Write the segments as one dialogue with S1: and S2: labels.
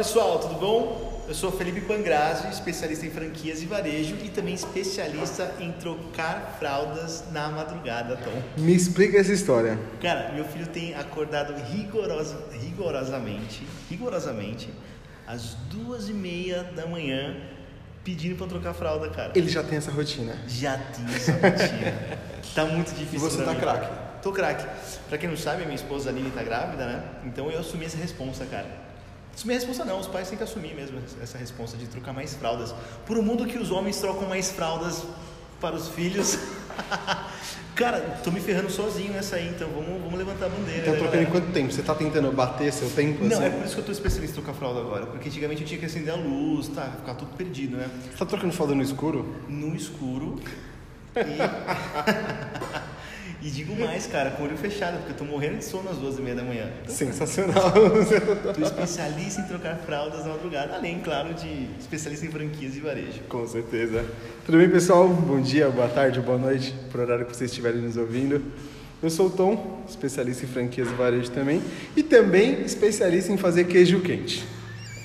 S1: pessoal, tudo bom? Eu sou Felipe Pangrazzi, especialista em franquias e varejo e também especialista em trocar fraldas na madrugada, Tom.
S2: Me explica essa história.
S1: Cara, meu filho tem acordado rigorosa, rigorosamente, rigorosamente, às duas e meia da manhã, pedindo pra trocar fralda, cara.
S2: Ele já tem essa rotina.
S1: Já tem essa rotina. tá muito difícil.
S2: E você tá craque?
S1: Tô craque. Pra quem não sabe, minha esposa Aline tá grávida, né? Então eu assumi essa responsa, cara. Assumir a responsa não, os pais têm que assumir mesmo essa responsa de trocar mais fraldas. Por um mundo que os homens trocam mais fraldas para os filhos. cara, tô me ferrando sozinho nessa aí, então vamos, vamos levantar a bandeira.
S2: Tá
S1: né,
S2: trocando em quanto tempo? Você tá tentando bater seu tempo?
S1: Não,
S2: assim?
S1: é por isso que eu tô especialista em trocar fralda agora. Porque antigamente eu tinha que acender a luz, tá? Ficar tudo perdido, né?
S2: Você tá trocando fralda no escuro?
S1: no escuro e... e digo mais, cara, com o olho fechado, porque eu tô morrendo de sono às duas e meia da manhã.
S2: Sensacional.
S1: Tô especialista em trocar fraldas na madrugada, além, claro, de especialista em franquias e varejo.
S2: Com certeza. Tudo bem, pessoal? Bom dia, boa tarde, boa noite, por horário que vocês estiverem nos ouvindo. Eu sou o Tom, especialista em franquias e varejo também, e também especialista em fazer queijo quente.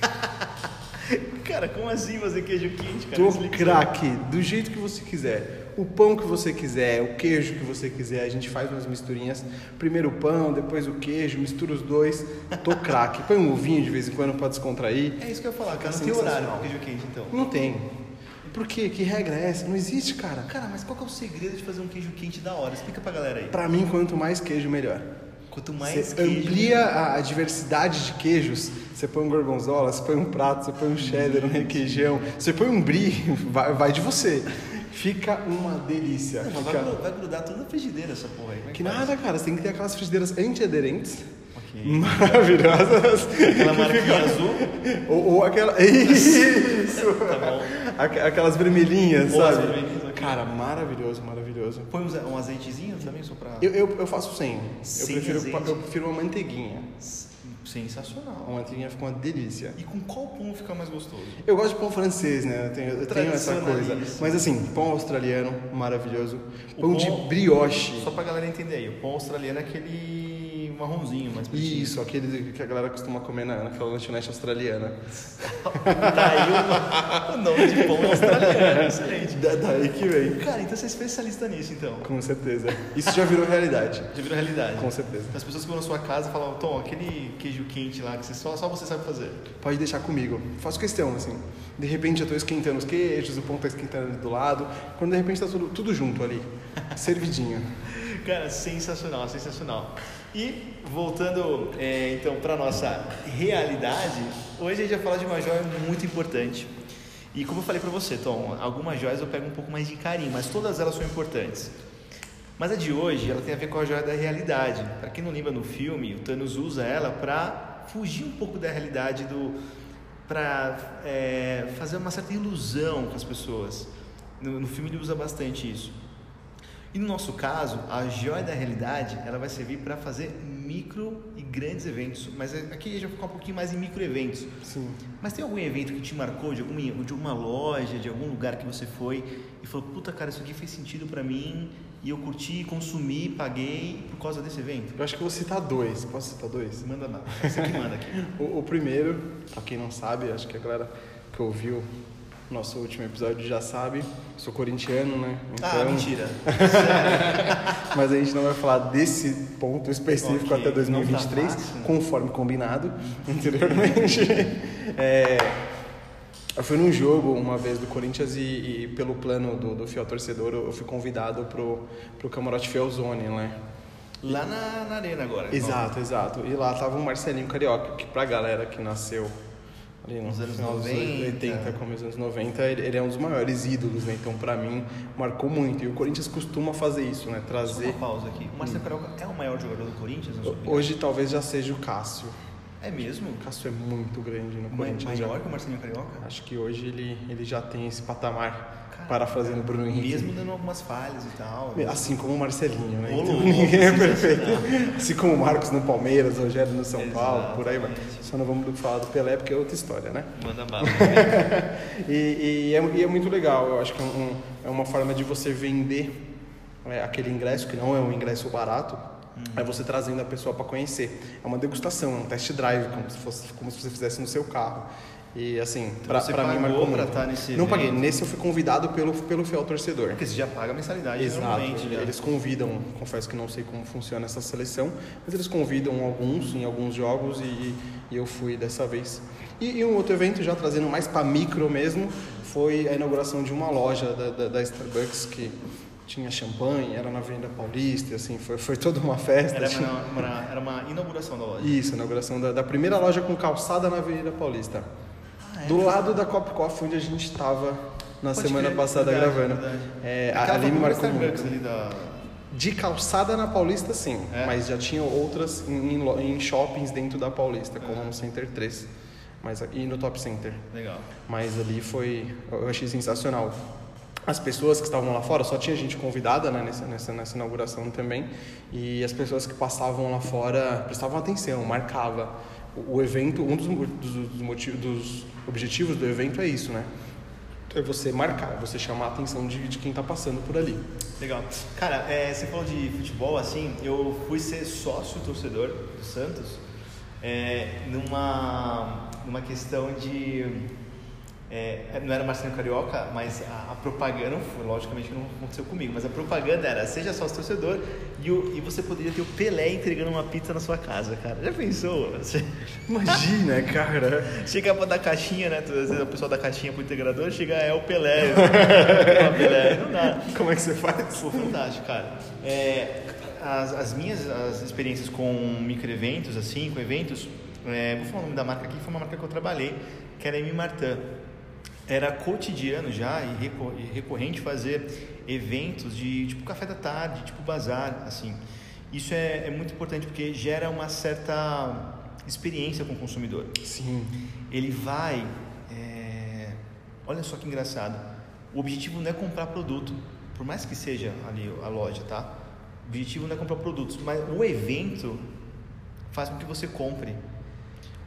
S1: Cara, como assim fazer queijo quente, cara?
S2: Tô craque, do jeito que você quiser. O pão que você quiser, o queijo que você quiser, a gente faz umas misturinhas. Primeiro o pão, depois o queijo, mistura os dois. Tô craque. Põe um ovinho de vez em quando pra descontrair.
S1: É isso que eu ia falar, cara. Não tem horário pro queijo quente, então.
S2: Não tem. Por quê? Que regra é essa? Não existe, cara.
S1: Cara, mas qual que é o segredo de fazer um queijo quente da hora? Explica pra galera aí.
S2: Pra mim, quanto mais queijo, melhor.
S1: Quanto mais
S2: Você
S1: queijo...
S2: amplia a, a diversidade de queijos. Você põe um gorgonzola, você põe um prato, você põe um cheddar, um requeijão, você põe um brie, vai, vai de você. Fica uma delícia.
S1: Não,
S2: Fica-
S1: vai, vai grudar tudo na frigideira essa porra aí. É
S2: Que
S1: faz?
S2: nada, cara. Você tem que ter aquelas frigideiras antiaderentes. Maravilhosas.
S1: Aquela marquinha azul.
S2: Ou, ou aquela. Isso!
S1: Tá bom.
S2: Aqu- Aquelas vermelhinhas,
S1: Ou
S2: sabe?
S1: vermelhinhas, ok.
S2: Cara, maravilhoso, maravilhoso.
S1: Põe um, azeitezinho também, só pra...
S2: Eu, eu, eu faço sem. Eu
S1: Sem
S2: prefiro,
S1: azeite.
S2: eu prefiro uma manteiguinha.
S1: Sensacional.
S2: Uma manteiguinha fica uma delícia.
S1: E com qual pão fica mais gostoso?
S2: Eu gosto de pão francês, né? Eu tenho, eu tenho essa coisa. Mas assim, pão australiano, maravilhoso.
S1: O
S2: Pão, de
S1: pão-
S2: brioche.
S1: Só pra galera entender aí, o pão australiano é aquele marronzinho, mais pretinho.
S2: Isso, aquele que a galera costuma comer na, naquela lanchonete australiana.
S1: Tá aí o, nome de pão australiano, excelente.
S2: Da, daí que vem.
S1: Cara, então você é especialista nisso, então.
S2: Com certeza. Isso já virou realidade.
S1: Já virou realidade.
S2: Com certeza.
S1: As pessoas que vão na sua casa falam, Tom, aquele queijo quente lá que você só, só você sabe fazer.
S2: Pode deixar comigo. Faço questão, assim. De repente eu tô esquentando os queijos, o pão tá esquentando ali do lado. Quando de repente tá tudo, tudo junto ali. Servidinho.
S1: Cara, sensacional, sensacional. E voltando é, então para nossa realidade, hoje a gente vai falar de uma joia muito importante. E como eu falei para você, Tom, algumas joias eu pego um pouco mais de carinho, mas todas elas são importantes. Mas a de hoje, ela tem a ver com a joia da realidade. Para quem não lembra no filme, o Thanos usa ela para fugir um pouco da realidade do para fazer uma certa ilusão com as pessoas. No, no filme ele usa bastante isso. E no nosso caso, a joia da realidade, ela vai servir para fazer micro e grandes eventos. Mas aqui a gente vai focar um pouquinho mais em micro eventos.
S2: Sim.
S1: Mas tem algum evento que te marcou de alguma, de alguma loja, de algum lugar que você foi e falou, puta cara, isso aqui fez sentido para mim e eu curti, consumi, paguei por causa desse evento?
S2: Eu acho que eu vou citar dois. Posso citar dois?
S1: Manda lá. Você que manda aqui.
S2: O, o primeiro, pra quem não sabe, acho que a galera que ouviu nosso último episódio já sabe. Sou corintiano, né?
S1: Ah, mentira.
S2: Mas a gente não vai falar desse ponto específico
S1: Ok,
S2: até 2023,
S1: não tá fácil,
S2: conforme combinado anteriormente. É, eu fui num jogo uma vez do Corinthians e, e pelo plano do, do fiel torcedor eu fui convidado pro, pro camarote Fielzone, né?
S1: Lá na, na arena agora.
S2: Exato, exato. E lá tava o Marcelinho Carioca, que pra galera que nasceu ali
S1: Nos anos
S2: final dos
S1: 90.
S2: 80, começo dos anos 90, ele, é um dos maiores ídolos, né? Então pra mim marcou muito. E o Corinthians costuma fazer isso, né?
S1: Só
S2: Trazer
S1: uma pausa aqui. O Marcelo Carioca é o maior jogador do Corinthians?
S2: Hoje talvez já seja o Cássio.
S1: É mesmo?
S2: O Cássio é muito grande no Corinthians.
S1: Maior
S2: já.
S1: que o Marcelinho Carioca?
S2: Acho que hoje ele, ele já tem esse patamar.
S1: Cara,
S2: parafraseando Bruno Henrique.
S1: Mesmo dando algumas falhas e tal.
S2: Assim como o Marcelinho, né? Então, ninguém é perfeito. Assim como o Marcos no Palmeiras, o Rogério no São Paulo, por aí vai.
S1: Exatamente.
S2: Só não vamos falar do Pelé porque é outra história, né?
S1: Manda bala.
S2: E, e é, e é muito legal, eu acho que é, um- é uma forma de você vender é, aquele ingresso, que não é um ingresso barato, É você trazendo a pessoa para conhecer. É uma degustação, é um test drive, como se, fosse, como se você fizesse no seu carro. E assim,
S1: Então
S2: para mim
S1: pagou
S2: marcou muito.
S1: estar nesse
S2: Não paguei,
S1: evento?
S2: nesse eu fui convidado pelo, pelo fiel torcedor.
S1: Porque você já paga a mensalidade
S2: Exato, eles convidam, confesso que não sei como funciona essa seleção, mas eles convidam alguns em alguns jogos e, e eu fui dessa vez. E, e um outro evento, já trazendo mais para micro mesmo, foi a inauguração de uma loja da, da, da Starbucks que tinha champanhe, era na Avenida Paulista, assim, foi, foi toda uma festa.
S1: Era
S2: tinha-
S1: uma, uma- era uma inauguração da loja.
S2: Isso, a inauguração da, da primeira loja com calçada na Avenida Paulista.
S1: Ah, é?
S2: Do lado da Cop Coffee, onde a gente estava na
S1: Pode
S2: semana
S1: crer,
S2: passada
S1: verdade,
S2: gravando.
S1: verdade.
S2: É, a-
S1: Aquela
S2: ali me marcou muito.
S1: ali da...
S2: De calçada na Paulista, sim.
S1: É?
S2: Mas já tinha outras em, em em shoppings dentro da Paulista, como
S1: É.
S2: no Center 3 mas, e no Top Center.
S1: Legal.
S2: Mas ali foi. Eu achei sensacional. As pessoas que estavam lá fora, só tinha gente convidada né, nessa, nessa, nessa inauguração também. E as pessoas que passavam lá fora prestavam atenção, marcava. O, o evento, um dos, dos, dos motivos, dos objetivos do evento é isso, né? É você marcar, você chamar a atenção de, de quem está passando por ali.
S1: Legal. Cara, é, você falou de futebol, assim, eu fui ser sócio torcedor do Santos é, numa, numa questão de. É, não era Marcelo Carioca, mas a, a propaganda, não logicamente não aconteceu comigo, mas a propaganda era seja sócio torcedor e, o, e você poderia ter o Pelé entregando uma pizza na sua casa, cara. Já pensou? Você
S2: Imagina, cara.
S1: chega pra dar caixinha, né? Às vezes o pessoal da caixinha pro integrador chega, é o Pelé. é o Pelé. Não dá.
S2: Como é que você faz?
S1: Pô, fantástico, cara. É, as, as minhas as experiências com microeventos, assim, com eventos, é, vou falar o nome da marca aqui, foi uma marca que eu trabalhei, que era M. Martin. Era cotidiano já e recor- recorrente fazer eventos de tipo café da tarde, tipo bazar, assim. Isso é, é muito importante porque gera uma certa experiência com o consumidor
S2: Sim.
S1: ele vai. é, Olha só que engraçado. O objetivo não é comprar produto, por mais que seja ali a loja, tá? O objetivo não é comprar produtos, mas o evento faz com que você compre.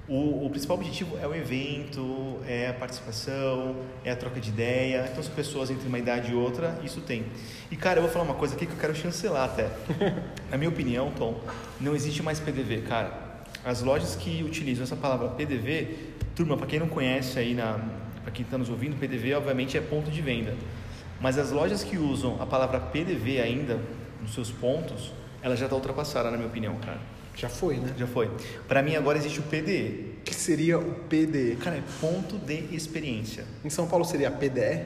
S1: O, o principal objetivo é o evento, é a participação, é a troca de ideia. Então, as pessoas entre uma idade e outra, isso tem. E, cara, eu vou falar uma coisa aqui que eu quero chancelar até. Na minha opinião, Tom, não existe mais PDV, cara. As lojas que utilizam essa palavra PDV, turma, para quem não conhece aí, na, para quem está nos ouvindo, PDV obviamente é ponto de venda. Mas as lojas que usam a palavra PDV ainda nos seus pontos, ela já está ultrapassada, na minha opinião, cara.
S2: Já foi, né?
S1: Já foi. Para mim agora existe o PDE.
S2: Que seria o PDE?
S1: Cara, é ponto de experiência.
S2: Em São Paulo seria PDE?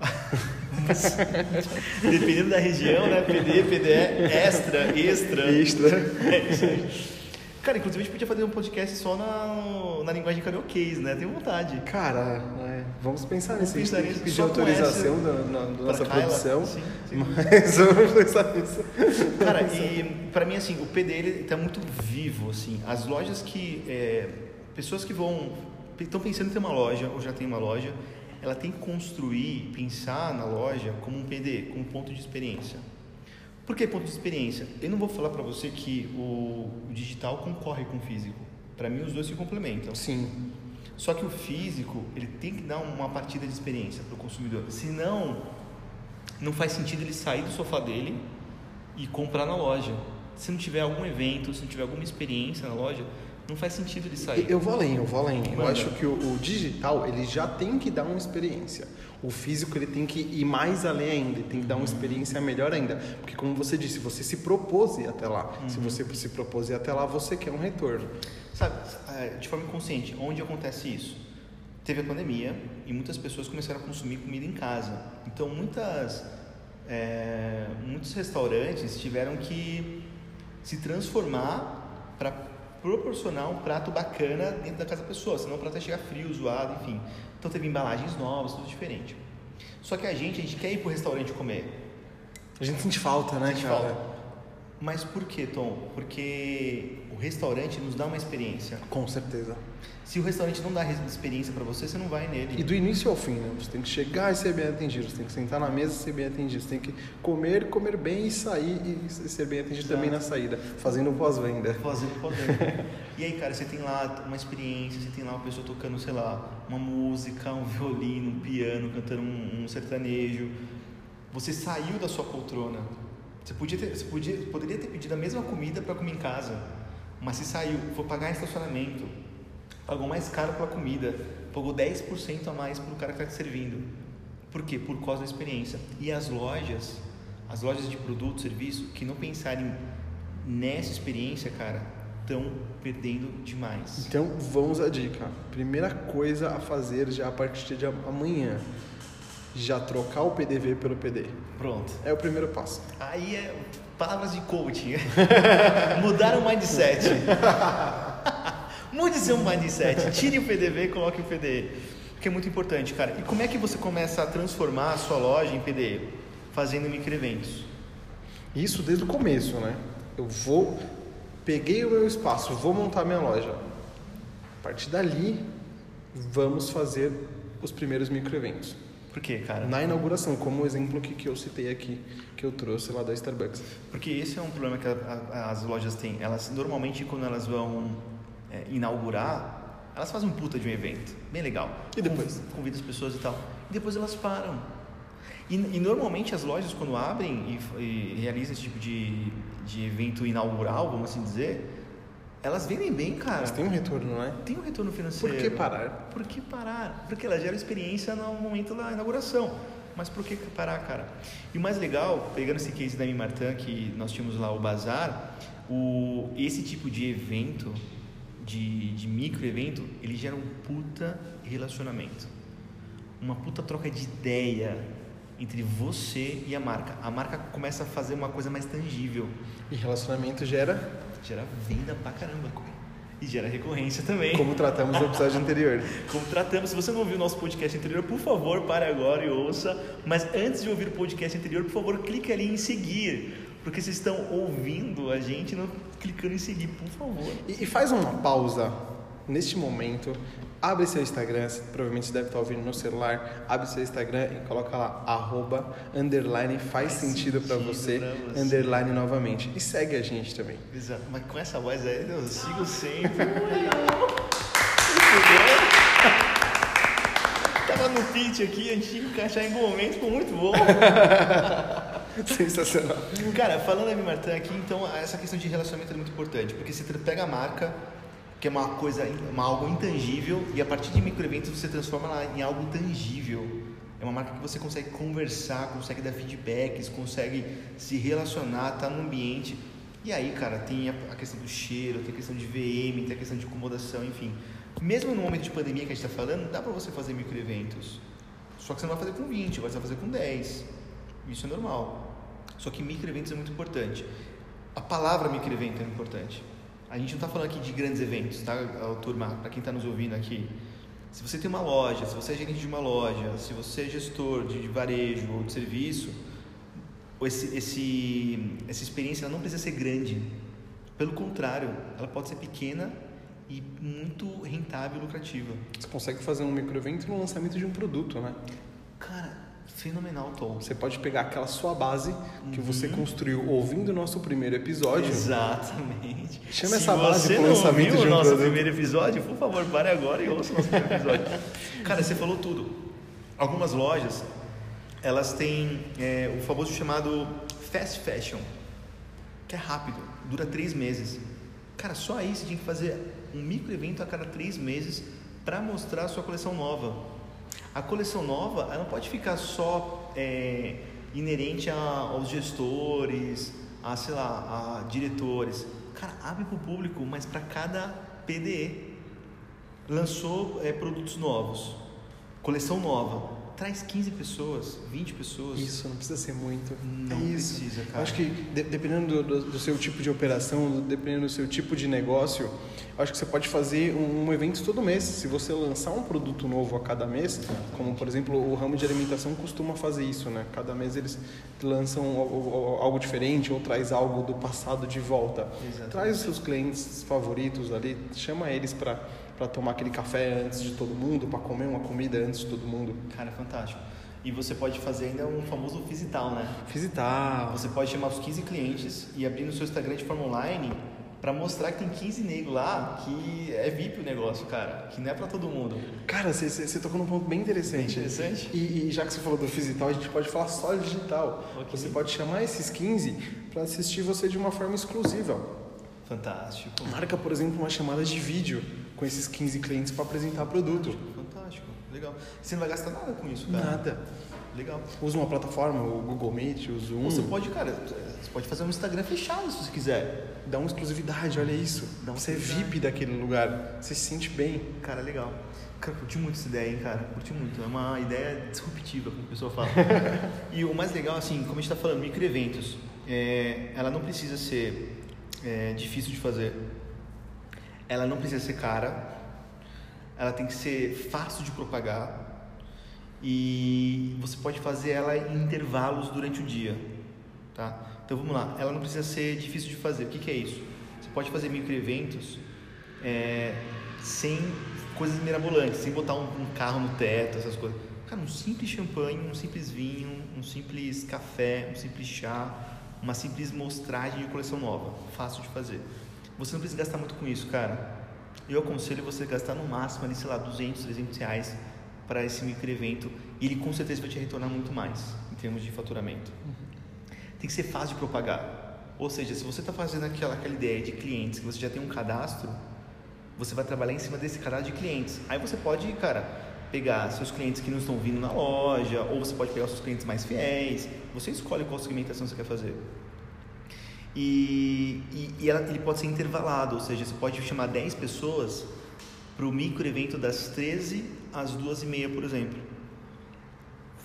S1: Dependendo da região, né? PDE, PDE, extra, extra.
S2: Extra.
S1: É isso aí. Cara, inclusive a gente podia fazer um podcast só na, na linguagem carioquês, né? Tenho vontade.
S2: Cara, vamos pensar nisso. Gente
S1: pensar nisso.
S2: pedir autorização da, na- da
S1: pra
S2: nossa
S1: Kyla.
S2: produção.
S1: Sim, sim.
S2: Mas vamos pensar nisso.
S1: Cara, e pra mim, assim, o PD ele tá muito vivo, assim. As lojas que... é, pessoas que vão... Estão pensando em ter uma loja, ou já tem uma loja, ela tem que construir, pensar na loja como um PD, como um ponto de experiência. Por que ponto de experiência? Eu não vou falar pra você que o, digital concorre com o físico. Pra mim, os dois se complementam.
S2: Sim.
S1: Só que o físico, ele tem que dar uma partida de experiência para o consumidor. Senão, não faz sentido ele sair do sofá dele e comprar na loja. Se não tiver algum evento, se não tiver alguma experiência na loja, não faz sentido ele sair.
S2: Eu vou além, eu vou além. Eu acho que o, o digital, ele já tem que dar uma experiência. O físico, ele tem que ir mais além ainda, ele tem que dar uma experiência melhor ainda. Porque como você disse, você se propôs ir até lá. Se você se propôs ir até lá, você quer um retorno.
S1: Sabe, é, de forma inconsciente, onde acontece isso? Teve a pandemia e muitas pessoas começaram a consumir comida em casa. Então, muitas, é, muitos restaurantes tiveram que se transformar para proporcionar um prato bacana dentro da casa da pessoa, senão o prato ia chegar frio, zoado, enfim. Então, teve embalagens novas, tudo diferente. Só que a gente, a gente quer ir pro restaurante comer.
S2: A gente sente falta, né,
S1: Sente
S2: cara?
S1: falta. Mas por que, Tom? Porque o restaurante nos dá uma experiência.
S2: Com certeza.
S1: Se o restaurante não dá experiência pra você, você não vai nele.
S2: E do início ao fim, né? Você tem que chegar e ser bem atendido, você tem que sentar na mesa e ser bem atendido, você tem que comer, comer bem e sair e ser bem atendido
S1: Exato.
S2: também na saída, fazendo pós-venda.
S1: Fazendo podendo. e aí, cara, você tem lá uma experiência, você tem lá uma pessoa tocando, sei lá, uma música, um violino, um piano, cantando um, um sertanejo. Você saiu da sua poltrona Você, podia ter, você podia, poderia ter pedido a mesma comida para comer em casa, mas se saiu, for pagar estacionamento, pagou mais caro pela comida, pagou 10% a mais para o cara que está te servindo. Por quê? Por causa da experiência. E as lojas, as lojas de produto, serviço, que não pensarem nessa experiência, cara, estão perdendo demais.
S2: Então vamos à dica. Primeira coisa a fazer já a partir de amanhã. Já trocar o PDV pelo PD.
S1: Pronto.
S2: É o primeiro passo.
S1: Aí é palavras de coaching. Mudar o mindset. Mude seu mindset. Tire o PDV e coloque o PDE. Que é muito importante, cara. E como é que você começa a transformar a sua loja em PDE? Fazendo microeventos.
S2: Isso desde o começo, né? Eu vou, peguei o meu espaço, vou montar minha loja. A partir dali, vamos fazer os primeiros microeventos.
S1: Por quê, cara?
S2: Na inauguração, como o exemplo que, que eu citei aqui, que eu trouxe lá da Starbucks.
S1: Porque esse é um problema que a, a, as lojas têm. Elas, normalmente, quando elas vão é, inaugurar, elas fazem um puta de um evento, bem legal.
S2: E depois?
S1: Convida as pessoas e tal. E depois elas param. E, e normalmente as lojas, quando abrem e, e realizam esse tipo de, de evento inaugural, vamos assim dizer, elas vendem bem, cara. Elas
S2: têm um retorno, não é?
S1: Tem um retorno financeiro.
S2: Por que parar?
S1: Por que parar? Porque ela gera experiência no momento da inauguração. Mas por que parar, cara? E o mais legal, pegando esse case da Mimartan, que nós tínhamos lá o bazar, o, esse tipo de evento, de, de micro evento, ele gera um puta relacionamento. Uma puta troca de ideia entre você e a marca. A marca começa a fazer uma coisa mais tangível.
S2: E relacionamento gera
S1: gera venda pra caramba. E gera recorrência também.
S2: Como tratamos no episódio anterior.
S1: Como tratamos. Se você não ouviu o nosso podcast anterior, por favor, pare agora e ouça. Mas antes de ouvir o podcast anterior, por favor, clique ali em seguir. Porque vocês estão ouvindo a gente não clicando em seguir, por favor.
S2: E, e faz uma pausa neste momento abre seu Instagram, provavelmente você deve estar ouvindo no celular, abre seu Instagram e coloca lá, arroba, underline, faz, faz sentido, sentido para você, você, underline novamente. E segue a gente também.
S1: Exato, mas com essa voz aí eu sigo sempre. Tava no pitch aqui, a gente tinha que encaixar em algum momento, ficou muito bom.
S2: Sensacional.
S1: Cara, falando da Martin aqui, então essa questão de relacionamento é muito importante, porque você pega a marca, que é uma coisa, uma, algo intangível, e a partir de microeventos você transforma ela em algo tangível. É uma marca que você consegue conversar, consegue dar feedbacks, consegue se relacionar, tá no ambiente. E aí, cara, tem a, questão do cheiro, tem a questão de VM, tem a questão de acomodação, enfim. Mesmo no momento de pandemia que a gente está falando, dá para você fazer microeventos. Só que você não vai fazer com 20, agora você vai fazer com 10. Isso é normal. Só que microeventos é muito importante. A palavra microevento é importante. A gente não está falando aqui de grandes eventos, tá, turma? Para quem está nos ouvindo aqui. Se você tem uma loja, se você é gerente de uma loja, se você é gestor de, varejo ou de serviço, esse, esse, essa experiência não precisa ser grande. Pelo contrário, ela pode ser pequena e muito rentável e lucrativa.
S2: Você consegue fazer um microevento no lançamento de um produto, né?
S1: Fenomenal, Tom.
S2: Você pode pegar aquela sua base que uhum. você construiu ouvindo o nosso primeiro episódio.
S1: Exatamente.
S2: Chama Se essa base para o lançamento de um
S1: nosso
S2: produto.
S1: primeiro episódio, por favor, pare agora e ouça o nosso primeiro episódio. Cara, você falou tudo. Algumas lojas, elas têm é, o famoso chamado fast fashion, que é rápido, dura três meses. Cara, só aí você tinha que fazer um micro evento a cada três meses para mostrar a sua coleção nova a coleção nova ela não pode ficar só é, inerente a, aos gestores, a sei lá, a diretores. Cara, abre para o público, mas para cada PDE. Lançou é, produtos novos, coleção nova traz 15 pessoas, 20 pessoas.
S2: Isso, não precisa ser muito.
S1: Não é precisa, cara.
S2: Acho que de, dependendo do, do, do, seu tipo de operação, dependendo do seu tipo de negócio, acho que você pode fazer um, um, evento todo mês. Se você lançar um produto novo a cada mês, como por exemplo o ramo de alimentação costuma fazer isso, né? Cada mês eles lançam algo diferente ou traz algo do passado de volta. Exatamente. Traz os seus clientes favoritos ali, chama eles para para tomar aquele café antes de todo mundo, para comer uma comida antes de todo mundo.
S1: Cara, fantástico. E você pode fazer ainda um famoso visital, né?
S2: Visital.
S1: Você pode chamar os 15 clientes e abrir no seu Instagram de forma online Pra mostrar que tem 15 negros lá, que é VIP o negócio, cara. Que não é pra todo mundo.
S2: Cara, você, tocou num ponto bem interessante.
S1: Bem interessante.
S2: E, e já que você falou do digital, a gente pode falar só digital.
S1: Ok.
S2: Você pode chamar esses 15 para assistir você de uma forma exclusiva.
S1: Fantástico.
S2: Marca, por exemplo, uma chamada de vídeo com esses 15 clientes para apresentar produto.
S1: Fantástico. Legal. Você não vai gastar nada com isso, cara.
S2: Nada.
S1: Legal.
S2: Usa uma plataforma, o Google Meet, o Zoom.
S1: Você pode, cara, você pode fazer um Instagram fechado se você quiser.
S2: Dá uma exclusividade, olha isso.
S1: Dá
S2: você é. VIP daquele lugar. Você se sente bem.
S1: Cara, legal. Cara, curti muito essa ideia, hein, cara. Curti muito. É uma ideia disruptiva, como a pessoa fala. e o mais legal, assim, como a gente tá falando, microeventos, é, ela não precisa ser é, difícil de fazer. Ela não precisa ser cara. Ela tem que ser fácil de propagar. E você pode fazer ela em intervalos durante o dia, tá? Então vamos lá. Ela não precisa ser difícil de fazer. O que, que é isso? Você pode fazer microeventos é, sem coisas mirabolantes, sem botar um, um carro no teto, essas coisas. Cara, um simples champanhe, um simples vinho, um simples café, um simples chá, uma simples mostragem de coleção nova, fácil de fazer. Você não precisa gastar muito com isso, cara. Eu aconselho você gastar no máximo ali, sei lá, 200, 300 reais para esse microevento e ele com certeza vai te retornar muito mais em termos de faturamento. Tem que ser fácil de propagar. Ou seja, se você está fazendo aquela, aquela ideia de clientes, que você já tem um cadastro, você vai trabalhar em cima desse cadastro de clientes. Aí você pode, cara, pegar seus clientes que não estão vindo na loja, ou você pode pegar os seus clientes mais fiéis. Você escolhe qual segmentação você quer fazer. E, e, e ela- ele pode ser intervalado, ou seja, você pode chamar 10 pessoas para o microevento das 13 às 2h30, por exemplo.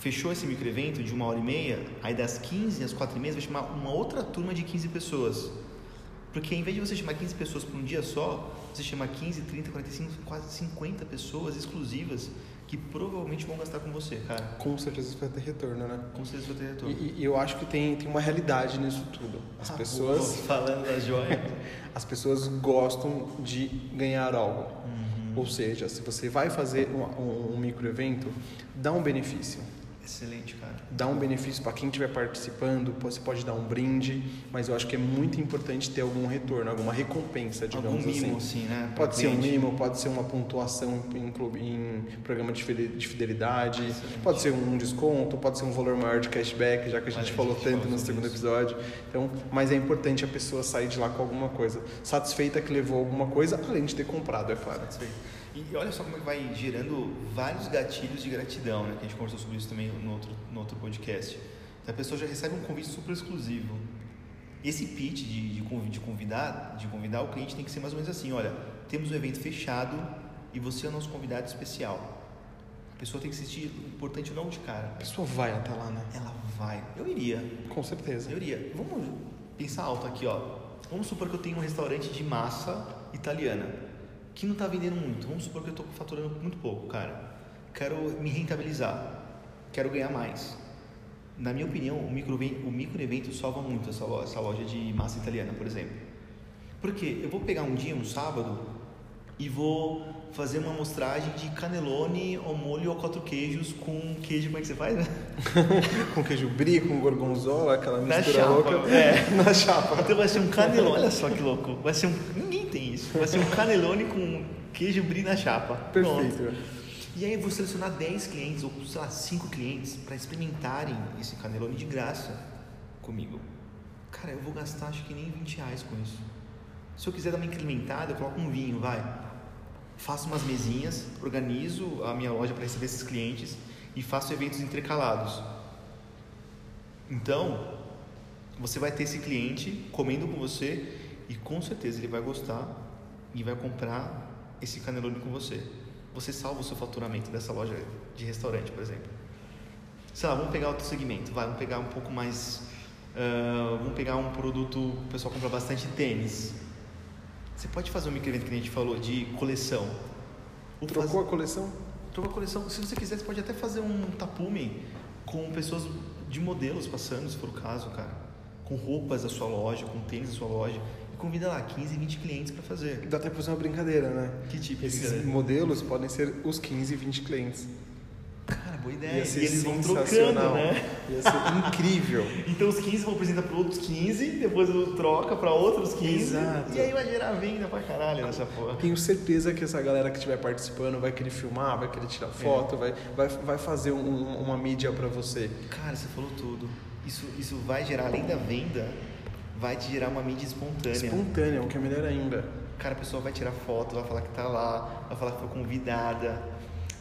S1: Fechou esse microevento de uma hora e meia, aí das 15 às 4 e meia você vai chamar uma outra turma de 15 pessoas. Porque em vez de você chamar 15 pessoas por um dia só, você chama 15, 30, 45, quase 50 pessoas exclusivas que provavelmente vão gastar com você, cara.
S2: Com certeza vai ter retorno, né?
S1: Com certeza vai ter retorno.
S2: e- e eu acho que tem, tem uma realidade nisso tudo. As
S1: Ah,
S2: pessoas,
S1: falando da joia.
S2: as pessoas gostam de ganhar algo.
S1: Uhum.
S2: Ou seja, se você vai fazer um, um, um microevento, dá um benefício.
S1: Excelente, cara.
S2: Dá um benefício para quem estiver participando, você pode dar um brinde, mas eu acho que é muito importante ter algum retorno, alguma recompensa, digamos
S1: Algum mimo,
S2: assim.
S1: assim, né?
S2: Pode ser um mimo, pode ser uma pontuação em, clube, em programa de fide- de fidelidade,
S1: Excelente.
S2: pode ser um desconto, pode ser um valor maior de cashback, já que a gente
S1: a
S2: falou
S1: gente
S2: tanto
S1: falou
S2: no
S1: sobre
S2: segundo
S1: isso.
S2: episódio. Então, mas é importante a pessoa sair de lá com alguma coisa, satisfeita que levou alguma coisa, além de ter comprado, é claro.
S1: Satisfeito. E olha só como é que vai gerando vários gatilhos de gratidão, né? Que a gente conversou sobre isso também no outro, no outro podcast. Então a pessoa já recebe um convite super exclusivo. Esse pitch de, de, convi- de convidar, de convidar o cliente tem que ser mais ou menos assim, olha, temos um evento fechado e você é o nosso convidado especial. A pessoa tem que se sentir importante não de cara.
S2: A pessoa vai até lá, né?
S1: Ela vai. Eu iria.
S2: Com certeza.
S1: Eu iria. Vamos pensar alto aqui, ó. Vamos supor que eu tenho um restaurante de massa italiana que não está vendendo muito. Vamos supor que eu estou faturando muito pouco, cara. Quero me rentabilizar. Quero ganhar mais. Na minha opinião, o micro o microevento salva muito essa loja, essa loja de massa italiana, por exemplo. Por quê? Eu vou pegar um dia, um sábado, e vou fazer uma amostragem de canelone ao molho a quatro queijos com queijo, como é que você faz, né?
S2: com queijo brie, com gorgonzola, aquela
S1: Na
S2: mistura
S1: chapa,
S2: louca.
S1: é.
S2: Na chapa.
S1: Então vai ser um canelone, olha só que louco. Vai ser um. Ninguém isso. Vai ser um canelone com queijo brie na chapa. Pronto.
S2: Perfeito.
S1: E aí eu vou selecionar 10 clientes, ou sei lá, 5 clientes, para experimentarem esse canelone de graça comigo. Cara, eu vou gastar acho que nem 20 reais com isso. Se eu quiser dar uma incrementada, eu coloco um vinho, vai. Faço umas mesinhas, organizo a minha loja para receber esses clientes e faço eventos intercalados. Então, você vai ter esse cliente comendo com você e com certeza ele vai gostar e vai comprar esse canelone com você. Você salva o seu faturamento dessa loja de restaurante, por exemplo. Sei lá, vamos pegar outro segmento, vai, vamos pegar um pouco mais. ah, vamos pegar um produto, o pessoal compra bastante tênis. Você pode fazer um microevento que a gente falou de coleção. Ou
S2: Trocou
S1: faz-
S2: a coleção?
S1: Trocou a coleção. Se você quiser, você pode até fazer um tapume com pessoas de modelos passando, se for o caso, cara. Com roupas da sua loja, com tênis da sua loja. Convida lá 15, 20 clientes para fazer.
S2: Dá até pra fazer uma brincadeira, né?
S1: Que tipo de
S2: Esses
S1: brincadeira?
S2: modelos podem ser os 15, 20 clientes.
S1: Cara, boa ideia.
S2: Ia ser
S1: e eles vão trocando,
S2: sensacional.
S1: né?
S2: Ia ser incrível.
S1: Então os 15 vão apresentar para outros 15, depois troca para outros 15.
S2: Exato.
S1: E aí vai gerar venda pra caralho nessa porra.
S2: Tenho certeza que essa galera que estiver participando vai querer filmar, vai querer tirar foto, vai, vai, vai fazer um- uma mídia pra você.
S1: Cara, você falou tudo. Isso, isso vai gerar, além da venda, vai te gerar uma mídia espontânea.
S2: Espontâneo, o que é melhor ainda.
S1: Cara, a pessoa vai tirar foto, vai falar que tá lá, vai falar que foi convidada.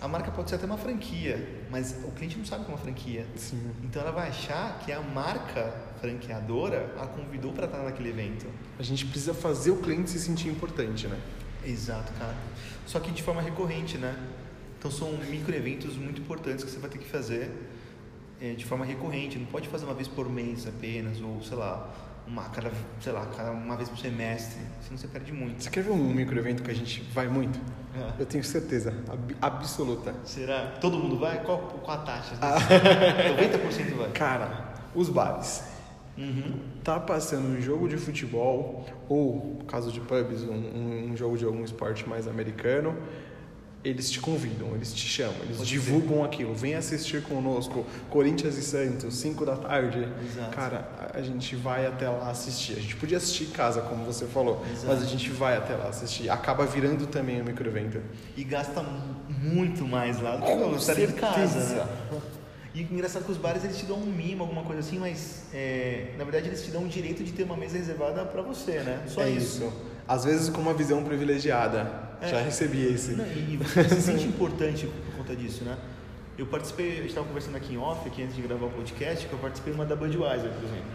S1: A marca pode ser até uma franquia, mas o cliente não sabe que é uma franquia.
S2: Sim.
S1: Então ela vai achar que a marca franqueadora a convidou para estar naquele evento.
S2: A gente precisa fazer o cliente se sentir importante, né?
S1: Exato, cara. Só que de forma recorrente, né? Então são micro eventos muito importantes que você vai ter que fazer eh, de forma recorrente. Não pode fazer uma vez por mês apenas, ou sei lá, uma, cada, sei lá, cada, uma vez por semestre. Senão você perde muito.
S2: Você quer ver um microevento que a gente vai muito?
S1: É.
S2: Eu tenho certeza, ab- absoluta.
S1: Será? Todo mundo vai? Qual, qual a taxa? 90% vai.
S2: Cara, os bares.
S1: Uhum.
S2: Tá passando um jogo de futebol, ou, no caso de pubs, um- um jogo de algum esporte mais americano, eles te convidam, eles te chamam, eles
S1: Pode
S2: divulgam aquilo. Vem assistir conosco, Corinthians e Santos, 5 da tarde.
S1: Exato.
S2: Cara, a- gente vai até lá assistir. A gente podia assistir em casa, como você falou,
S1: Exato.
S2: mas a gente vai até lá assistir. Acaba virando também um microevento.
S1: E gasta mu- muito mais lá do que
S2: Com
S1: eu estaria em casa. Né? E o engraçado é que os bares eles te dão um mimo, alguma coisa assim, mas é, na verdade eles te dão o direito de ter uma mesa reservada pra você, né? Só
S2: é
S1: isso.
S2: isso. Às vezes com uma visão privilegiada.
S1: É.
S2: Já recebi esse.
S1: Não, e você se sente importante por conta disso, né? Eu participei, a gente estava conversando aqui em off, aqui antes de gravar o podcast, que eu participei uma da Budweiser, por exemplo.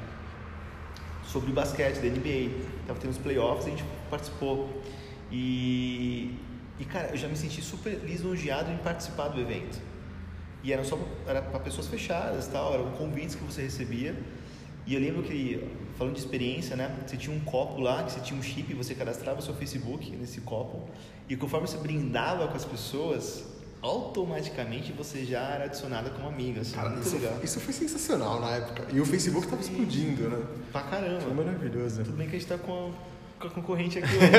S1: Sobre basquete da NBA. Tava tendo os playoffs, a gente participou. E, e cara, eu já me senti super lisonjeado em participar do evento. E era só era para pessoas fechadas, tal, eram convites que você recebia. E eu lembro que, falando de experiência, né? Você tinha um copo lá, que você tinha um chip, você cadastrava seu Facebook nesse copo. E conforme você brindava com as pessoas, automaticamente você já era adicionada como amiga. Assim,
S2: Cara, isso, isso foi sensacional na época. E o Facebook tava explodindo, né?
S1: Pra caramba.
S2: Foi maravilhoso.
S1: Tudo bem que a gente tá com a, com a concorrente aqui hoje.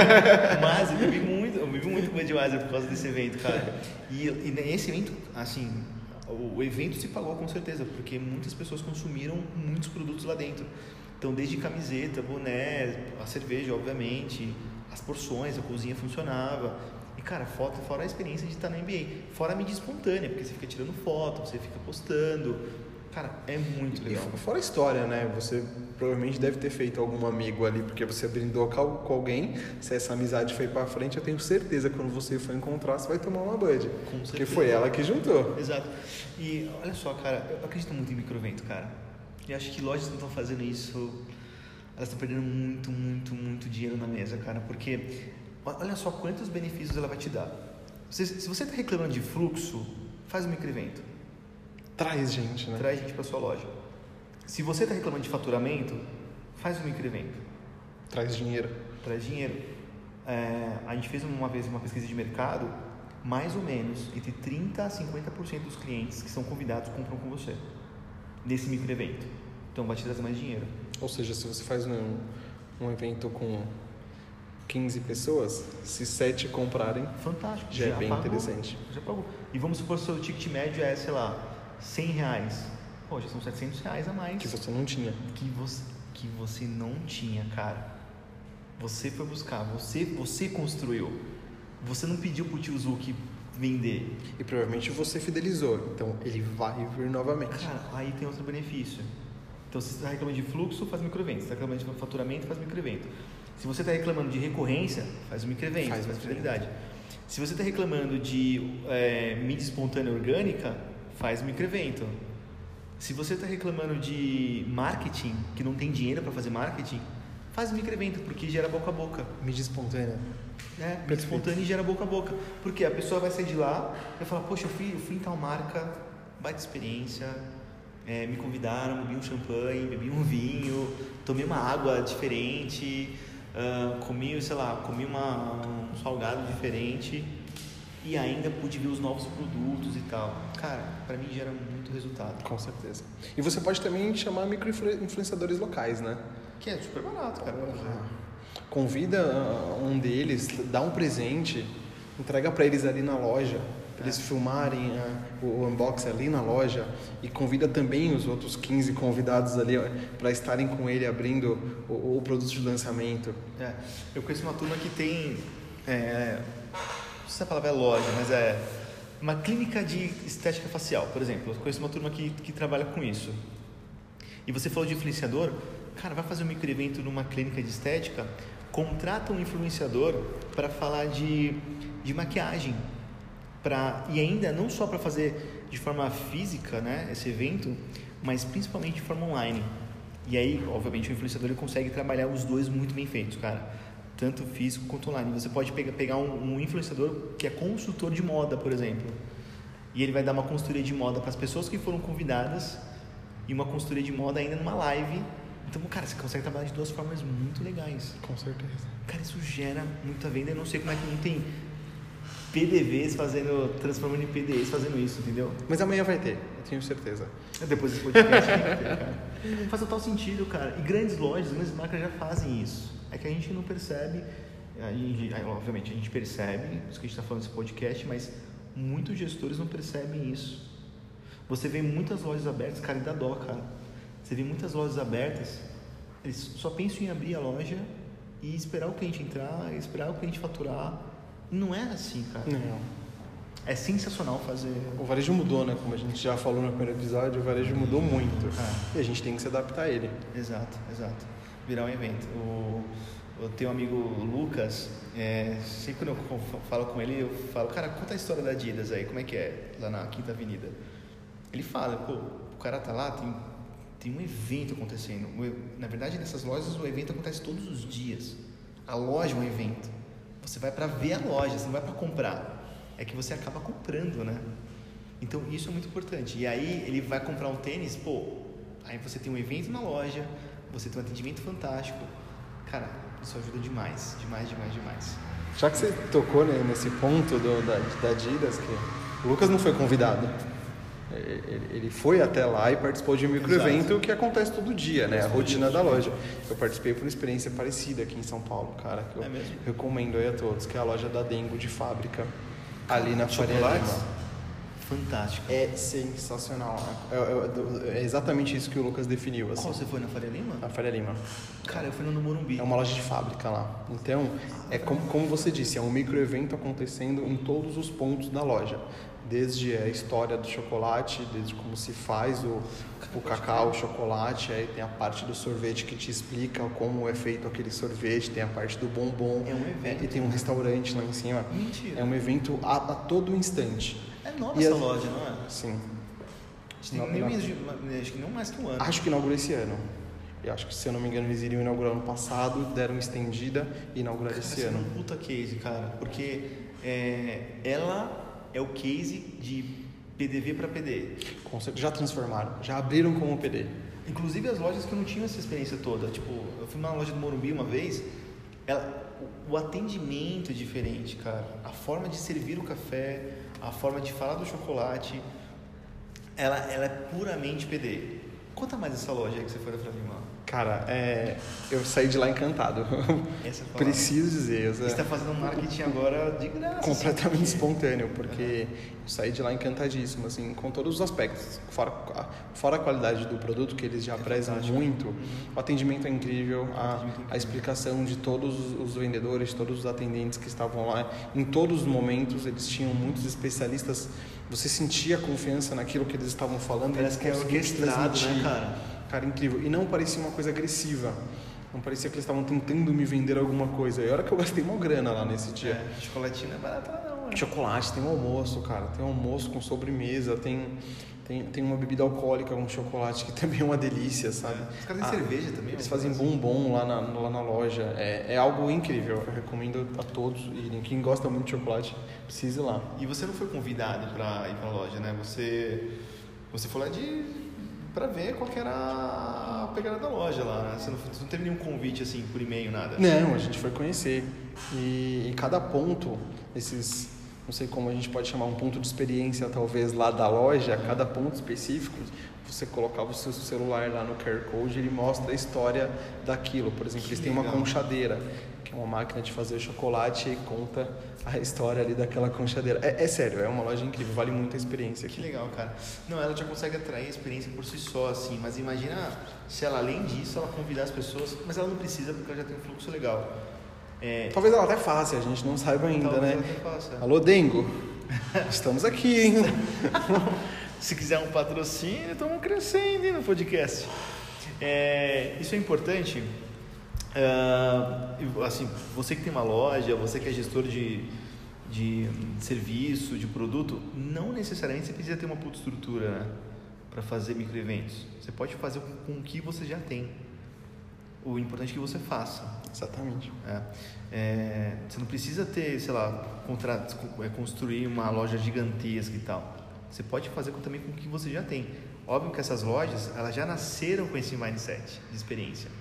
S1: Mas eu bebi muito, eu bebi muito Budweiser por causa desse evento, cara. E, e nesse evento, assim, o, evento se pagou com certeza, porque muitas pessoas consumiram muitos produtos lá dentro. Então, desde camiseta, boné, a cerveja, obviamente, as porções, a cozinha funcionava. E, cara, foto, fora a experiência de estar na NBA. Fora a mídia espontânea, porque você fica tirando foto, você fica postando. Cara, é muito
S2: E
S1: legal.
S2: f- fora a história, né? Você provavelmente deve ter feito algum amigo ali, porque você brindou com al- com alguém. Se essa amizade foi pra frente, eu tenho certeza que quando você for encontrar, você vai tomar uma Bud.
S1: Com
S2: Porque foi ela que juntou.
S1: Exato. E olha só, cara, eu acredito muito em microevento, cara. E acho que lojas que estão fazendo isso, elas estão perdendo muito, muito, muito dinheiro na mesa, cara. Porque olha só quantos benefícios ela vai te dar. Se, se você está reclamando de fluxo, faz um microevento.
S2: Traz gente, né?
S1: Traz gente para sua loja. Se você está reclamando de faturamento, faz um microevento.
S2: Traz dinheiro.
S1: Traz dinheiro. É, a gente fez uma vez uma pesquisa de mercado, mais ou menos entre 30% a 50% dos clientes que são convidados compram com você nesse microevento. Então vai te trazer mais dinheiro.
S2: Ou seja, se você faz um, um evento com 15 pessoas, se 7 comprarem,
S1: Fantástico.
S2: Já é bem
S1: pagou,
S2: interessante.
S1: Já pagou. E vamos supor que o seu ticket médio é, sei lá, 100 reais. Pô, já são 700 reais a mais
S2: que você não tinha.
S1: que você, que você não tinha, cara. Você foi buscar, você, você construiu. Você não pediu pro tio Zuki vender.
S2: E provavelmente você fidelizou, então ele vai vir novamente.
S1: Cara, aí tem outro benefício. Então, se você está reclamando de fluxo, faz microevento. Se você está reclamando de faturamento, faz microevento. Se você está reclamando de recorrência, faz um microevento,
S2: Faz
S1: faz, fidelidade. Se você está reclamando de é, mídia espontânea orgânica, faz um microevento. Se você está reclamando de marketing, que não tem dinheiro para fazer marketing, faz um microevento, porque gera boca a boca.
S2: Mídia espontânea.
S1: É, mídia espontânea e gera boca a boca. Porque a pessoa vai sair de lá e vai falar, poxa, eu fui, eu fui em tal marca, baita experiência, é, me convidaram, bebi um champanhe, bebi um vinho, tomei uma água diferente, ah, comi, sei lá, comi uma, um salgado diferente e ainda pude ver os novos produtos e tal. Cara, pra mim gera muito resultado.
S2: Com certeza. E você pode também chamar micro-influenciadores locais, né?
S1: Que é super barato, cara. pra fazer.
S2: Convida ah, um deles, dá um presente, entrega pra eles ali na loja. para eles filmarem uh, o, o unboxing ali na loja e convida também os outros 15 convidados ali para estarem com ele abrindo o, o, produto de lançamento.
S1: É, eu conheço uma turma que tem, é, se a palavra é loja, mas é uma clínica de estética facial, por exemplo. Eu conheço uma turma que, que trabalha com isso. E você falou de influenciador, cara, vai fazer um micro evento numa clínica de estética, contrata um influenciador para falar de, de maquiagem. Pra, e ainda não só para fazer de forma física né, esse evento, mas principalmente de forma online. E aí, obviamente, o influenciador ele consegue trabalhar os dois muito bem feitos, cara. Tanto físico quanto online. Você pode pegar, um, um influenciador que é consultor de moda, por exemplo. E ele vai dar uma consultoria de moda para as pessoas que foram convidadas e uma consultoria de moda ainda numa live. Então, cara, você consegue trabalhar de duas formas muito legais.
S2: Com certeza.
S1: Cara, isso gera muita venda. Eu não sei como é que não tem PDVs fazendo, transformando em PDEs fazendo isso, entendeu?
S2: Mas amanhã vai ter, eu tenho certeza.
S1: Depois desse podcast vai ter, cara. Faz total sentido, cara. E grandes lojas, grandes marcas já fazem isso. É que a gente não percebe, aí, obviamente a gente percebe, isso que a gente está falando nesse podcast, mas muitos gestores não percebem isso. Você vê muitas lojas abertas, cara, e dá dó, cara. Você vê muitas lojas abertas, eles só pensam em abrir a loja e esperar o cliente entrar, esperar o cliente faturar. Não é assim, cara.
S2: Não.
S1: É sensacional fazer.
S2: O varejo mudou, né? Como a gente já falou no primeiro episódio, o varejo mudou muito.
S1: É.
S2: E a gente tem que se adaptar a ele.
S1: Exato, exato. Virar um evento. O, eu tenho um amigo Lucas, é, sempre quando eu falo com ele, eu falo, cara, conta a história da Adidas aí, como é que é, lá na Quinta Avenida. Ele fala, pô, o cara tá lá, tem, tem um evento acontecendo. Na verdade, nessas lojas o evento acontece todos os dias. A loja é um evento. Você vai para ver a loja, você não vai para comprar. É que você acaba comprando, né? Então isso é muito importante. E aí ele vai comprar um tênis, pô, aí você tem um evento na loja, você tem um atendimento fantástico. Cara, isso ajuda demais, demais, demais, demais.
S2: Já que você tocou né, nesse ponto do, da, da Adidas, que o Lucas não foi convidado. Ele foi até lá e participou de um microevento que acontece todo dia, né? A rotina da loja. Eu participei por uma experiência parecida aqui em São Paulo, cara, que eu
S1: é
S2: recomendo aí a todos, que é a loja da Dengo de fábrica, ali na Faria Lima.
S1: Fantástico.
S2: É sensacional. É, é, é, exatamente isso que o Lucas definiu. Assim.
S1: Qual você foi na Faria Lima?
S2: Na Faria Lima.
S1: Cara, eu fui no Morumbi.
S2: É uma loja de fábrica lá. Então, é como, como você disse, é um microevento acontecendo em todos os pontos da loja desde a história do chocolate, desde como se faz o, o cacau, o chocolate, aí tem a parte do sorvete que te explica como é feito aquele sorvete, tem a parte do bombom.
S1: É um evento.
S2: E tem um restaurante lá em cima.
S1: Mentira.
S2: É um evento a, a todo instante.
S1: É nova e essa a... loja, não é?
S2: Sim.
S1: Acho que, nem, acho que não mais que um ano.
S2: Acho que inaugurou esse ano. Eu acho que, se eu não me engano, eles iriam inaugurar ano passado, deram estendida e inauguraram esse ano.
S1: É um puta case, cara, porque é, ela é o case de PDV para PD.
S2: Já transformaram, já abriram como PD.
S1: Inclusive as lojas que não tinham essa experiência toda. Tipo, eu fui numa loja do Morumbi uma vez, ela, o atendimento é diferente, cara. A forma de servir o café, a forma de falar do chocolate, ela, ela é puramente PD. Conta mais essa loja aí que você foi da Lima.
S2: Cara, é, eu saí de lá encantado.
S1: Essa
S2: Preciso dizer.
S1: Você está fazendo um marketing agora de graça.
S2: Completamente assim, espontâneo, porque uhum. eu saí de lá encantadíssimo, assim, com todos os aspectos. Fora, fora a qualidade do produto, que eles já é prezam muito, uhum. o atendimento é incrível, a, atendimento é a explicação de todos os vendedores, de todos os atendentes que estavam lá. Em todos os momentos, eles tinham muitos especialistas. Você sentia confiança naquilo que eles estavam falando.
S1: Parece que é orquestrado, né, cara?
S2: Cara, incrível. E não parecia uma coisa agressiva. Não parecia que eles estavam tentando me vender alguma coisa. E a hora que eu gastei uma grana lá nesse dia.
S1: É, chocolatinho não é barato não, né?
S2: Chocolate, tem um almoço, cara. Tem um almoço com sobremesa, tem, tem, tem uma bebida alcoólica com chocolate que também é uma delícia, sabe?
S1: É. Os caras têm ah, cerveja também?
S2: Eles fazem assim. bombom lá na, lá na loja. É, é algo incrível. Eu recomendo a todos irem. Quem gosta muito de chocolate, precisa ir lá.
S1: E você não foi convidado para ir para a loja, né? Você, você foi lá de para ver qual era a pegada da loja lá, né? Você não, você não teve nenhum convite assim por e-mail, nada?
S2: Não, a gente foi conhecer. E em cada ponto, esses, não sei como a gente pode chamar, um ponto de experiência talvez lá da loja, cada ponto específico, você colocava o seu celular lá no QR Code, ele mostra a história daquilo. Por exemplo, que eles têm uma conchadeira, uma máquina de fazer chocolate e conta a história ali daquela conchadeira. É, é sério, é uma loja incrível, vale muito a experiência
S1: Que
S2: aqui.
S1: legal, cara. Não, ela já consegue atrair a experiência por si só, assim, mas imagina se ela, além disso, ela convidar as pessoas, mas ela não precisa porque ela já tem um fluxo legal. É,
S2: Talvez ela até faça, a gente não saiba ainda,
S1: talvez
S2: né?
S1: ela até faça.
S2: Alô, Dengo. Estamos aqui, hein?
S1: Se quiser um patrocínio, estamos crescendo hein, no podcast. É, isso é importante. E, assim, você que tem uma loja, você que é gestor de, de serviço, de produto, não necessariamente você precisa ter uma puta estrutura né, para fazer microeventos. Você pode fazer com, com o que você já tem. O importante é que você faça.
S2: Exatamente.
S1: É. É, você não precisa ter, sei lá, contra, é, construir uma loja gigantesca e tal. Você pode fazer também com o que você já tem. Óbvio que essas lojas, elas já nasceram com esse mindset de experiência.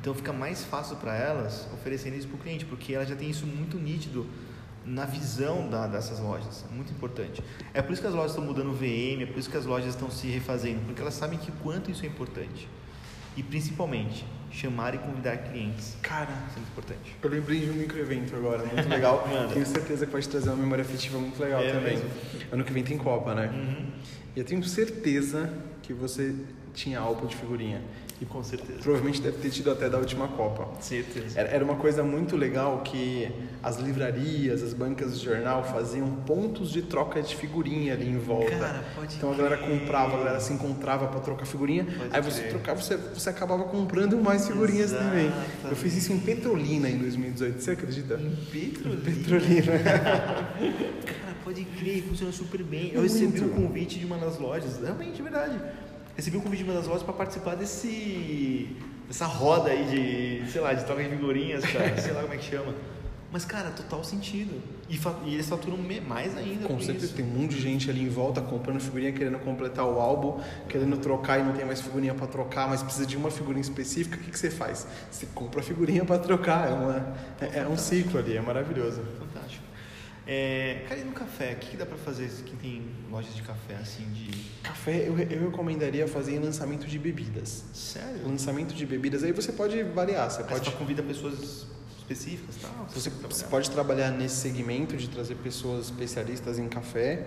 S1: Então fica mais fácil para elas oferecerem isso para o cliente, porque elas já têm isso muito nítido na visão da, dessas lojas. É muito importante. É por isso que as lojas estão mudando o VM, é por isso que as lojas estão se refazendo, porque elas sabem que quanto isso é importante. E principalmente, chamar e convidar clientes.
S2: Cara,
S1: Isso é muito importante.
S2: eu lembrei de um microevento agora, muito legal. Tenho certeza que pode trazer uma memória afetiva muito legal
S1: É
S2: também.
S1: mesmo?
S2: Ano que vem tem Copa, né?
S1: Uhum.
S2: E eu tenho certeza que você tinha álbum de figurinha.
S1: E com certeza.
S2: Provavelmente deve ter tido até da última Copa.
S1: Certeza.
S2: Era uma coisa muito legal que as livrarias, as bancas de jornal faziam pontos de troca de figurinha ali em volta.
S1: Cara, pode
S2: então a galera
S1: crer.
S2: comprava, a galera se encontrava para trocar figurinha.
S1: Pode
S2: aí você
S1: crer.
S2: trocava, você, você acabava comprando mais figurinhas
S1: Exato.
S2: também. Eu fiz isso em Petrolina em 2018, você acredita?
S1: Em Petrolina.
S2: Petrolina.
S1: Cara, pode crer, funciona super bem. Eu recebi um convite de uma das lojas, realmente, de verdade. Recebi um convite de uma das lojas para participar desse. dessa roda aí de, sei lá, de troca de figurinhas, cara. sei lá como é que chama. Mas, cara, total sentido. E, e eles faturam mais ainda
S2: Com certeza
S1: isso.
S2: tem um monte de gente ali em volta comprando figurinha, querendo completar o álbum, querendo trocar e não tem mais figurinha para trocar, mas precisa de uma figurinha específica. O que, que você faz? Você compra a figurinha para trocar. É, uma, é, é um ciclo ali, é maravilhoso.
S1: Fantástico. É, cara, e no café? O que, que dá pra fazer quem tem lojas de café assim de.
S2: Café eu, eu recomendaria fazer em lançamento de bebidas.
S1: Sério?
S2: Lançamento de bebidas, aí você pode variar, você
S1: Aí
S2: pode
S1: Você convida pessoas específicas tal?
S2: Você,
S1: pode
S2: você
S1: trabalhar.
S2: pode trabalhar nesse segmento de trazer pessoas especialistas em café.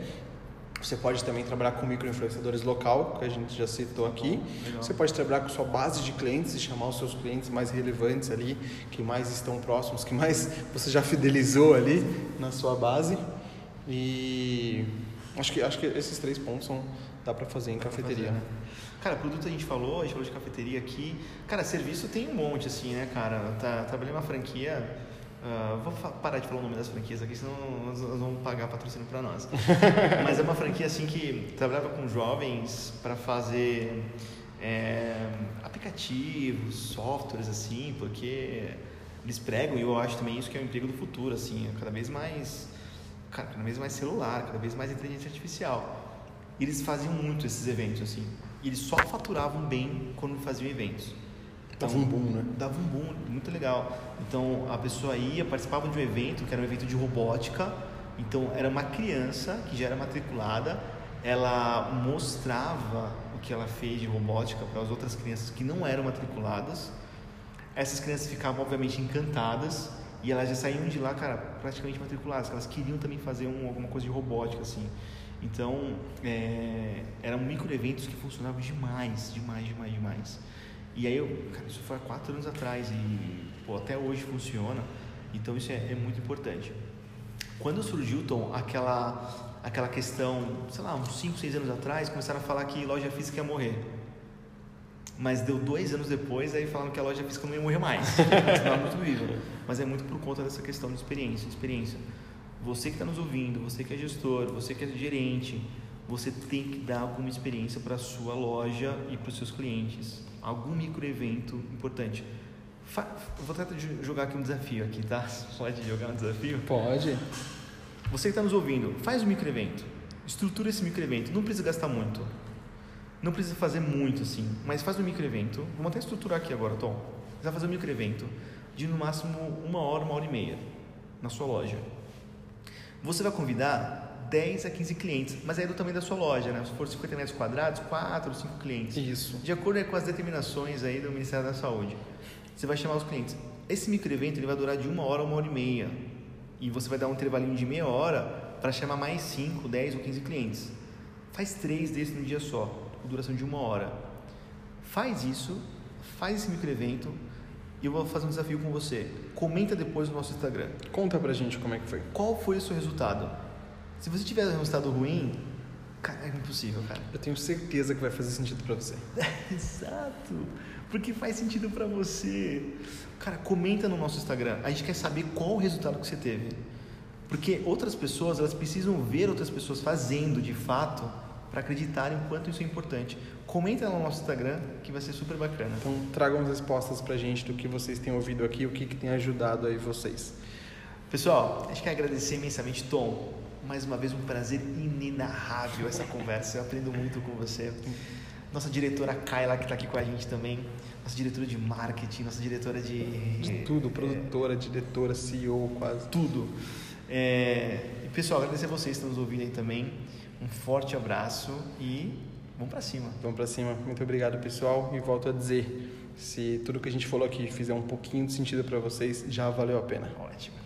S2: Você pode também trabalhar com microinfluenciadores local, que a gente já citou aqui.
S1: Legal.
S2: Você pode trabalhar com sua base de clientes e chamar os seus clientes mais relevantes ali, que mais estão próximos, que mais você já fidelizou ali na sua base. E acho que acho que esses três pontos são dá para fazer em
S1: Dá
S2: cafeteria.
S1: fazer, né? Cara, produto a gente falou, a gente falou de cafeteria aqui. Cara, serviço tem um monte, assim, né, cara? Tá, trabalhei numa franquia. ah, vou parar de falar o nome das franquias aqui, senão nós, nós vamos pagar patrocínio pra nós. Mas é uma franquia, assim, que trabalhava com jovens para fazer é, aplicativos, softwares, assim, porque eles pregam, e eu acho também isso que é o emprego do futuro, assim, é cada vez mais. Cara, cada vez mais celular, cada vez mais inteligência artificial. E eles faziam muito esses eventos, assim. E eles só faturavam bem quando faziam eventos.
S2: Dava um boom, né?
S1: Dava um boom, muito legal. Então a pessoa ia, participava de um evento, que era um evento de robótica. Então era uma criança que já era matriculada, ela mostrava o que ela fez de robótica para as outras crianças que não eram matriculadas. Essas crianças ficavam obviamente encantadas e elas já saíam de lá, cara, praticamente matriculadas. Elas queriam também fazer um, alguma coisa de robótica assim. Então, é, eram micro eventos que funcionavam demais, demais, demais, demais. E aí, eu, cara, isso foi há quatro anos atrás e pô, até hoje funciona. Então, isso é, é muito importante. Quando surgiu, Tom, aquela, aquela questão, sei lá, uns 5, 6 anos atrás, começaram a falar que loja física ia morrer. Mas deu dois anos depois, aí falaram que a loja física não ia morrer mais. Muito viva. Mas é muito por conta dessa questão de experiência. experiência. Você que está nos ouvindo, você que é gestor, você que é gerente, você tem que dar alguma experiência para a sua loja e para os seus clientes. Algum microevento importante. Fa vou tentar de- jogar aqui um desafio aqui, tá? Pode jogar um desafio?
S2: Pode.
S1: Você que está nos ouvindo, faz um microevento. Estrutura esse microevento. Não precisa gastar muito. Não precisa fazer muito, assim. Mas faz um microevento. Vamos até estruturar aqui agora, Tom. Você vai fazer um microevento de no máximo uma hora, uma hora e meia na sua loja. Você vai convidar 10 a 15 clientes, mas aí é do tamanho da sua loja, né? Se for 50 metros quadrados, 4 ou 5 clientes.
S2: Isso.
S1: De acordo com as determinações aí do Ministério da Saúde. Você vai chamar os clientes. Esse micro evento ele vai durar de uma hora a uma hora e meia. E você vai dar um intervalinho de meia hora para chamar mais 5, 10 ou 15 clientes. Faz três desses no dia só, duração de uma hora. Faz isso, faz esse micro evento e eu vou fazer um desafio com você. Comenta depois no nosso Instagram.
S2: Conta pra gente como é que foi.
S1: Qual foi o seu resultado? Se você tiver um resultado ruim, cara, é impossível, cara.
S2: Eu tenho certeza que vai fazer sentido para você.
S1: Exato. Porque faz sentido para você. Cara, comenta no nosso Instagram. A gente quer saber qual o resultado que você teve. Porque outras pessoas, elas precisam ver outras pessoas fazendo de fato para acreditarem o quanto isso é importante. Comenta no nosso Instagram que vai ser super bacana.
S2: Então tragam as respostas pra gente do que vocês têm ouvido aqui, o que, que tem ajudado aí vocês.
S1: Pessoal, acho que agradecer imensamente, Tom. Mais uma vez um prazer inenarrável essa conversa. Eu aprendo muito com você. Nossa diretora Kyla, que está aqui com a gente também. Nossa diretora de marketing, nossa diretora de.
S2: De tudo, produtora, diretora, CEO, quase.
S1: Tudo. É, pessoal, agradecer a vocês que estão nos ouvindo aí também. Um forte abraço e vamos para cima.
S2: Vamos para cima. Muito obrigado, pessoal. E volto a dizer, se tudo que a gente falou aqui fizer um pouquinho de sentido para vocês, já valeu a pena.
S1: Ótimo.